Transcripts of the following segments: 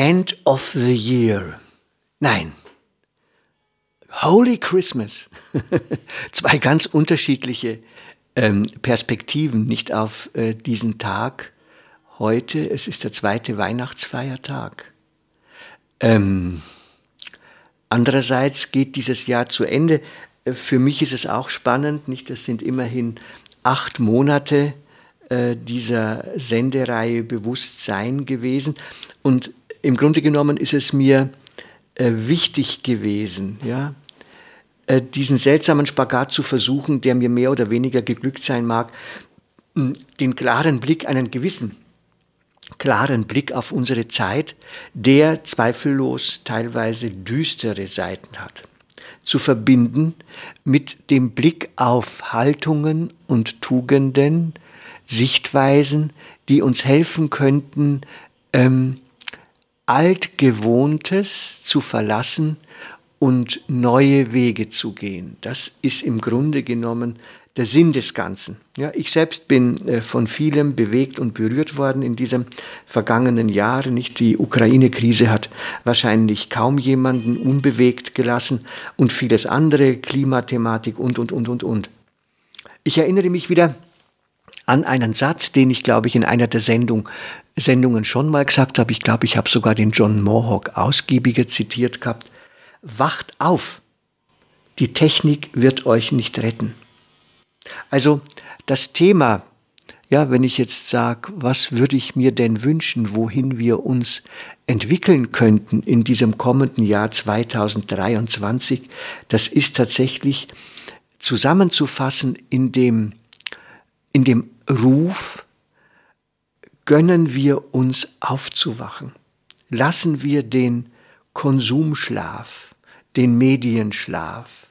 End of the Year. Nein. Holy Christmas. Zwei ganz unterschiedliche ähm, Perspektiven, nicht auf äh, diesen Tag heute. Es ist der zweite Weihnachtsfeiertag. Ähm, Andererseits geht dieses Jahr zu Ende. Äh, für mich ist es auch spannend, nicht? Das sind immerhin acht Monate äh, dieser Sendereihe Bewusstsein gewesen. Und im Grunde genommen ist es mir äh, wichtig gewesen, ja, äh, diesen seltsamen Spagat zu versuchen, der mir mehr oder weniger geglückt sein mag, den klaren Blick, einen gewissen klaren Blick auf unsere Zeit, der zweifellos teilweise düstere Seiten hat, zu verbinden mit dem Blick auf Haltungen und Tugenden, Sichtweisen, die uns helfen könnten, ähm, altgewohntes zu verlassen und neue Wege zu gehen. Das ist im Grunde genommen der Sinn des Ganzen. Ja, ich selbst bin äh, von vielem bewegt und berührt worden in diesem vergangenen Jahr. Nicht die Ukraine-Krise hat wahrscheinlich kaum jemanden unbewegt gelassen und vieles andere, Klimathematik und, und, und, und, und. Ich erinnere mich wieder an einen Satz, den ich, glaube ich, in einer der Sendung, Sendungen schon mal gesagt habe. Ich glaube, ich habe sogar den John Mohawk ausgiebiger zitiert gehabt. Wacht auf! Die Technik wird euch nicht retten. Also das Thema, ja, wenn ich jetzt sage, was würde ich mir denn wünschen, wohin wir uns entwickeln könnten in diesem kommenden Jahr 2023, das ist tatsächlich zusammenzufassen in dem, in dem Ruf, gönnen wir uns aufzuwachen. Lassen wir den Konsumschlaf, den Medienschlaf,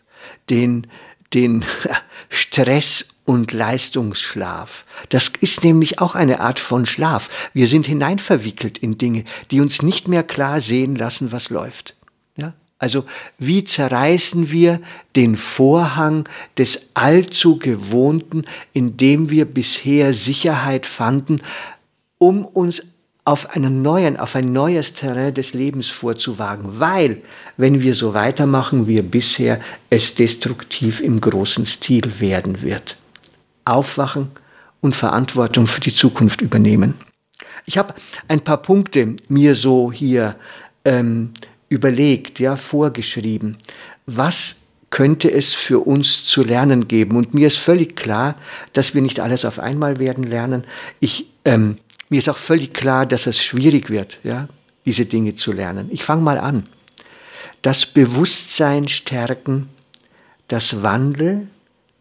den den Stress und Leistungsschlaf. Das ist nämlich auch eine Art von Schlaf. Wir sind hineinverwickelt in Dinge, die uns nicht mehr klar sehen lassen, was läuft. Also wie zerreißen wir den Vorhang des allzu gewohnten, in dem wir bisher Sicherheit fanden, um uns auf einen neuen, auf ein neues Terrain des Lebens vorzuwagen, weil, wenn wir so weitermachen wie bisher, es destruktiv im großen Stil werden wird. Aufwachen und Verantwortung für die Zukunft übernehmen. Ich habe ein paar Punkte mir so hier ähm, überlegt, ja, vorgeschrieben. Was könnte es für uns zu lernen geben? Und mir ist völlig klar, dass wir nicht alles auf einmal werden lernen. Ich ähm, mir ist auch völlig klar, dass es schwierig wird, ja, diese Dinge zu lernen. Ich fange mal an. Das Bewusstsein stärken, dass Wandel,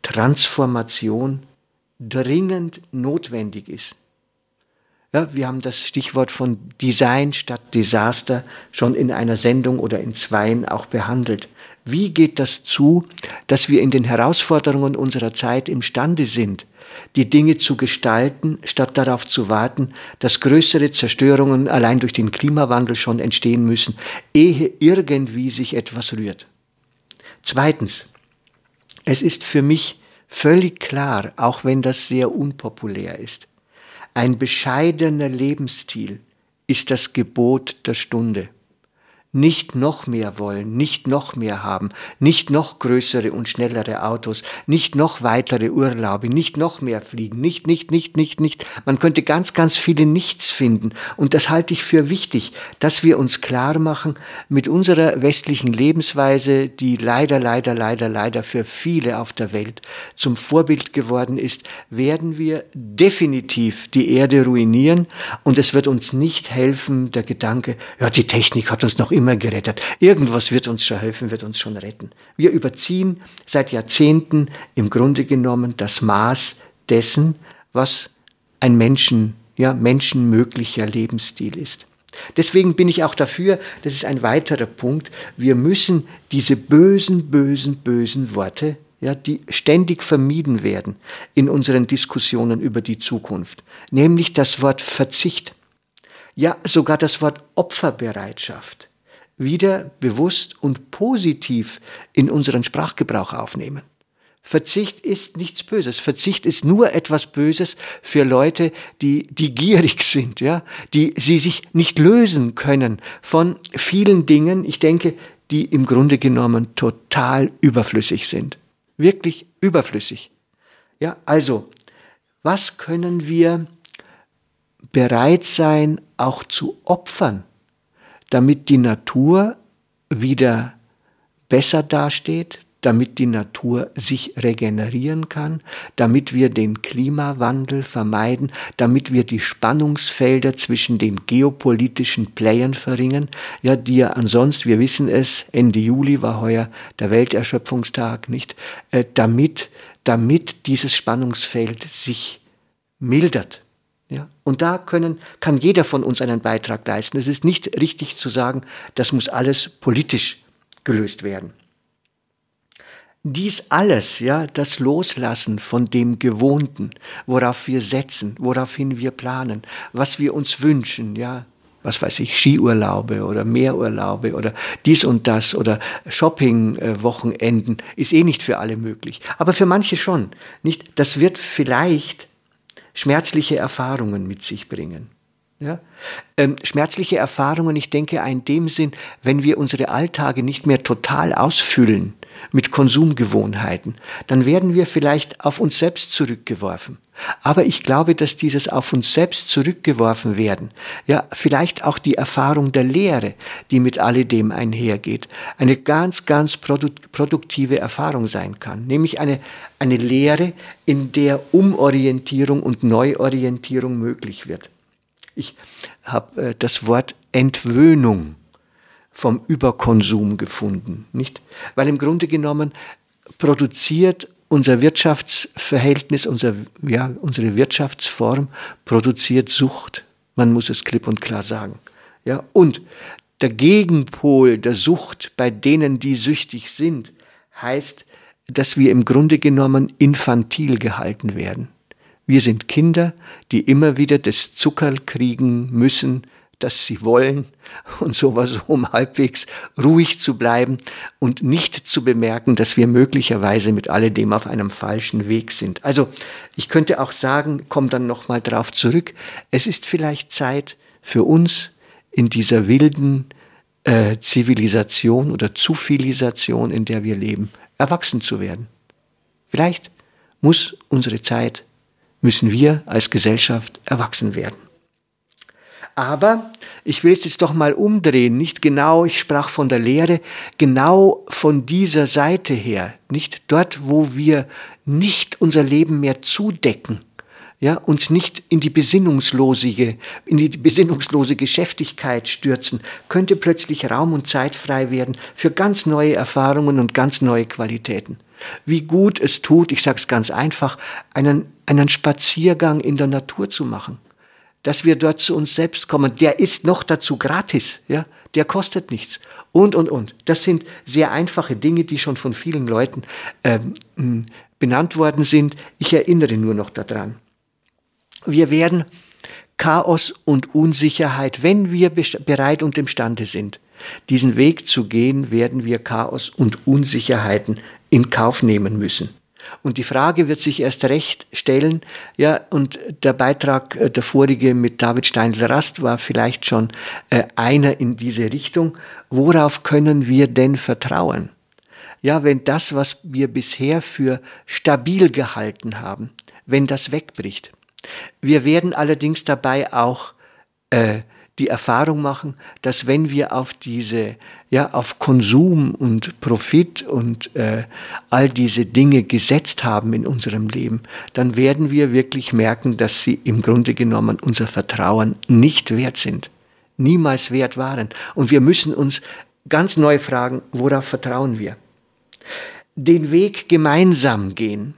Transformation dringend notwendig ist. Ja, wir haben das Stichwort von Design statt Desaster schon in einer Sendung oder in zweien auch behandelt. Wie geht das zu, dass wir in den Herausforderungen unserer Zeit imstande sind, die Dinge zu gestalten, statt darauf zu warten, dass größere Zerstörungen allein durch den Klimawandel schon entstehen müssen, ehe irgendwie sich etwas rührt. Zweitens, es ist für mich völlig klar, auch wenn das sehr unpopulär ist, ein bescheidener Lebensstil ist das Gebot der Stunde nicht noch mehr wollen, nicht noch mehr haben, nicht noch größere und schnellere Autos, nicht noch weitere Urlaube, nicht noch mehr fliegen, nicht, nicht, nicht, nicht, nicht. Man könnte ganz, ganz viele Nichts finden. Und das halte ich für wichtig, dass wir uns klar machen, mit unserer westlichen Lebensweise, die leider, leider, leider, leider für viele auf der Welt zum Vorbild geworden ist, werden wir definitiv die Erde ruinieren und es wird uns nicht helfen, der Gedanke, ja, die Technik hat uns noch immer gerettet. Irgendwas wird uns schon helfen, wird uns schon retten. Wir überziehen seit Jahrzehnten im Grunde genommen das Maß dessen, was ein Menschen, ja, menschenmöglicher Lebensstil ist. Deswegen bin ich auch dafür, das ist ein weiterer Punkt, wir müssen diese bösen, bösen, bösen Worte, ja, die ständig vermieden werden in unseren Diskussionen über die Zukunft, nämlich das Wort Verzicht, ja sogar das Wort Opferbereitschaft, wieder bewusst und positiv in unseren Sprachgebrauch aufnehmen. Verzicht ist nichts Böses. Verzicht ist nur etwas Böses für Leute, die, die gierig sind, ja, die sie sich nicht lösen können von vielen Dingen, ich denke, die im Grunde genommen total überflüssig sind. Wirklich überflüssig. Ja, also, was können wir bereit sein, auch zu opfern, damit die Natur wieder besser dasteht, damit die Natur sich regenerieren kann, damit wir den Klimawandel vermeiden, damit wir die Spannungsfelder zwischen den geopolitischen Playern verringern, ja, die ja ansonsten, wir wissen es, Ende Juli war heuer der Welterschöpfungstag, nicht, äh, damit, damit dieses Spannungsfeld sich mildert. Ja, und da können, kann jeder von uns einen Beitrag leisten. Es ist nicht richtig zu sagen, das muss alles politisch gelöst werden. Dies alles, ja, das Loslassen von dem Gewohnten, worauf wir setzen, woraufhin wir planen, was wir uns wünschen, ja, was weiß ich, Skiurlaube oder Meerurlaube oder dies und das oder Shopping-Wochenenden ist eh nicht für alle möglich. Aber für manche schon, nicht? Das wird vielleicht schmerzliche Erfahrungen mit sich bringen. Ja? Ähm, schmerzliche Erfahrungen, ich denke, in dem Sinn, wenn wir unsere Alltage nicht mehr total ausfüllen mit Konsumgewohnheiten, dann werden wir vielleicht auf uns selbst zurückgeworfen. Aber ich glaube, dass dieses auf uns selbst zurückgeworfen werden, ja, vielleicht auch die Erfahrung der Lehre, die mit alledem einhergeht, eine ganz, ganz produktive Erfahrung sein kann. Nämlich eine, eine Lehre, in der Umorientierung und Neuorientierung möglich wird. Ich habe äh, das Wort Entwöhnung vom Überkonsum gefunden, nicht? Weil im Grunde genommen produziert unser Wirtschaftsverhältnis, unser, ja, unsere Wirtschaftsform produziert Sucht. Man muss es klipp und klar sagen. Ja, und der Gegenpol der Sucht bei denen, die süchtig sind, heißt, dass wir im Grunde genommen infantil gehalten werden. Wir sind Kinder, die immer wieder das Zuckerl kriegen müssen, das sie wollen und sowas, um halbwegs ruhig zu bleiben und nicht zu bemerken, dass wir möglicherweise mit alledem auf einem falschen Weg sind. Also ich könnte auch sagen, komm dann nochmal drauf zurück, es ist vielleicht Zeit für uns in dieser wilden äh, Zivilisation oder Zufilisation, in der wir leben, erwachsen zu werden. Vielleicht muss unsere Zeit müssen wir als Gesellschaft erwachsen werden. Aber ich will es jetzt doch mal umdrehen, nicht genau, ich sprach von der Lehre, genau von dieser Seite her, nicht dort, wo wir nicht unser Leben mehr zudecken, ja, uns nicht in die besinnungslose, in die besinnungslose Geschäftigkeit stürzen, könnte plötzlich Raum und Zeit frei werden für ganz neue Erfahrungen und ganz neue Qualitäten. Wie gut es tut, ich sage es ganz einfach, einen, einen Spaziergang in der Natur zu machen. Dass wir dort zu uns selbst kommen. Der ist noch dazu gratis, ja, der kostet nichts. Und, und, und. Das sind sehr einfache Dinge, die schon von vielen Leuten ähm, benannt worden sind. Ich erinnere nur noch daran. Wir werden Chaos und Unsicherheit, wenn wir bereit und imstande sind, diesen Weg zu gehen, werden wir Chaos und Unsicherheiten in Kauf nehmen müssen. Und die Frage wird sich erst recht stellen, ja, und der Beitrag, äh, der vorige mit David Steindl-Rast war vielleicht schon äh, einer in diese Richtung. Worauf können wir denn vertrauen? Ja, wenn das, was wir bisher für stabil gehalten haben, wenn das wegbricht. Wir werden allerdings dabei auch äh, die Erfahrung machen, dass wenn wir auf diese, ja, auf Konsum und Profit und äh, all diese Dinge gesetzt haben in unserem Leben, dann werden wir wirklich merken, dass sie im Grunde genommen unser Vertrauen nicht wert sind, niemals wert waren. Und wir müssen uns ganz neu fragen, worauf vertrauen wir? Den Weg gemeinsam gehen,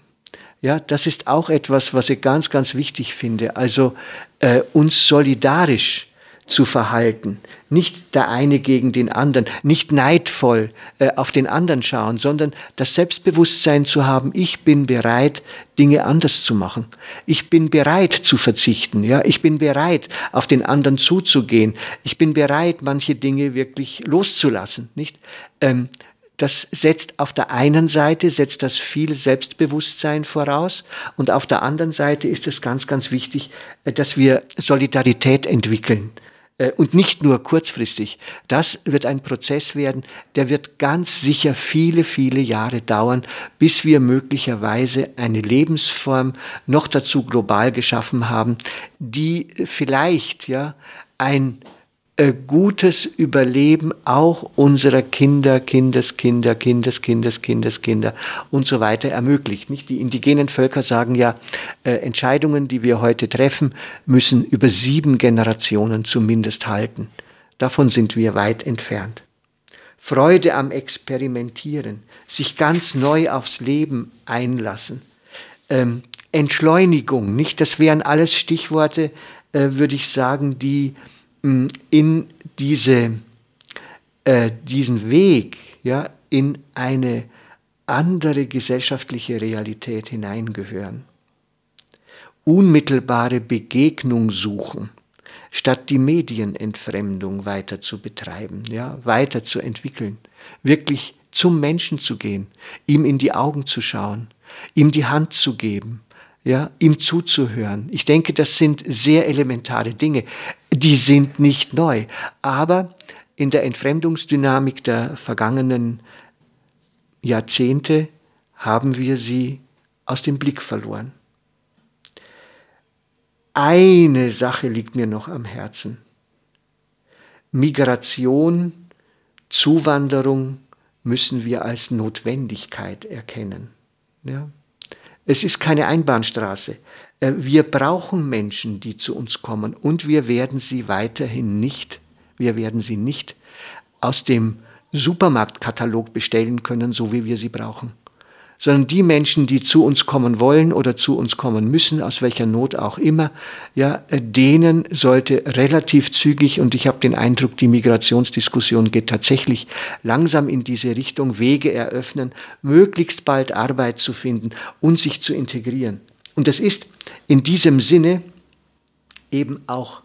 Ja, das ist auch etwas, was ich ganz, ganz wichtig finde. Also äh, uns solidarisch zu verhalten. Nicht der eine gegen den anderen, nicht neidvoll äh, auf den anderen schauen, sondern das Selbstbewusstsein zu haben, ich bin bereit, Dinge anders zu machen. Ich bin bereit zu verzichten, ja, ich bin bereit, auf den anderen zuzugehen. Ich bin bereit, manche Dinge wirklich loszulassen, nicht? Ähm, das setzt auf der einen Seite setzt das viel Selbstbewusstsein voraus und auf der anderen Seite ist es ganz, ganz wichtig, äh, dass wir Solidarität entwickeln und nicht nur kurzfristig. Das wird ein Prozess werden, der wird ganz sicher viele, viele Jahre dauern, bis wir möglicherweise eine Lebensform noch dazu global geschaffen haben, die vielleicht ja ein äh, gutes Überleben auch unserer Kinder, Kindeskinder, Kindeskindes, Kindeskinder und so weiter ermöglicht. Nicht? Die indigenen Völker sagen ja, äh, Entscheidungen, die wir heute treffen, müssen über sieben Generationen zumindest halten. Davon sind wir weit entfernt. Freude am Experimentieren, sich ganz neu aufs Leben einlassen, ähm, Entschleunigung, nicht? Das wären alles Stichworte, äh, würde ich sagen, die in diese, äh, diesen Weg, ja, in eine andere gesellschaftliche Realität hineingehören. Unmittelbare Begegnung suchen, statt die Medienentfremdung weiter zu betreiben, ja, weiter zu entwickeln, wirklich zum Menschen zu gehen, ihm in die Augen zu schauen, ihm die Hand zu geben, ja, ihm zuzuhören. Ich denke, das sind sehr elementare Dinge. Die sind nicht neu, aber in der Entfremdungsdynamik der vergangenen Jahrzehnte haben wir sie aus dem Blick verloren. Eine Sache liegt mir noch am Herzen. Migration, Zuwanderung müssen wir als Notwendigkeit erkennen. Ja? Es ist keine Einbahnstraße. Äh, wir brauchen Menschen, die zu uns kommen und wir werden sie weiterhin nicht, wir werden sie nicht aus dem Supermarktkatalog bestellen können, so wie wir sie brauchen sondern die Menschen, die zu uns kommen wollen oder zu uns kommen müssen, aus welcher Not auch immer, ja, denen sollte relativ zügig, und ich habe den Eindruck, die Migrationsdiskussion geht tatsächlich langsam in diese Richtung, Wege eröffnen, möglichst bald Arbeit zu finden und sich zu integrieren. Und das ist in diesem Sinne eben auch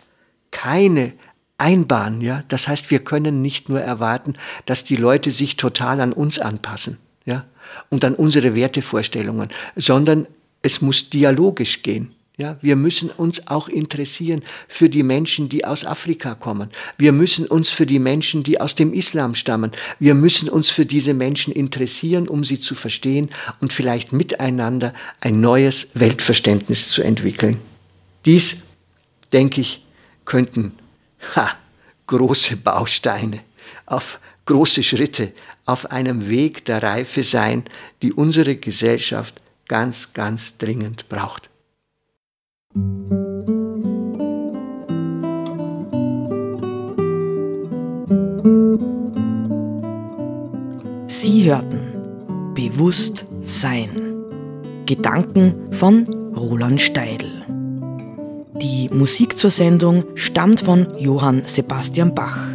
keine Einbahn, ja. Das heißt, wir können nicht nur erwarten, dass die Leute sich total an uns anpassen ja, und an unsere Wertevorstellungen, sondern es muss dialogisch gehen. Ja, wir müssen uns auch interessieren für die Menschen, die aus Afrika kommen. Wir müssen uns für die Menschen, die aus dem Islam stammen. Wir müssen uns für diese Menschen interessieren, um sie zu verstehen und vielleicht miteinander ein neues Weltverständnis zu entwickeln. Dies, denke ich, könnten ha, große Bausteine auf große Schritte auf einem Weg der Reife sein, die unsere Gesellschaft ganz, ganz dringend braucht. Sie hörten Bewusst Sein. Gedanken von Roland Steidl. Die Musik zur Sendung stammt von Johann Sebastian Bach.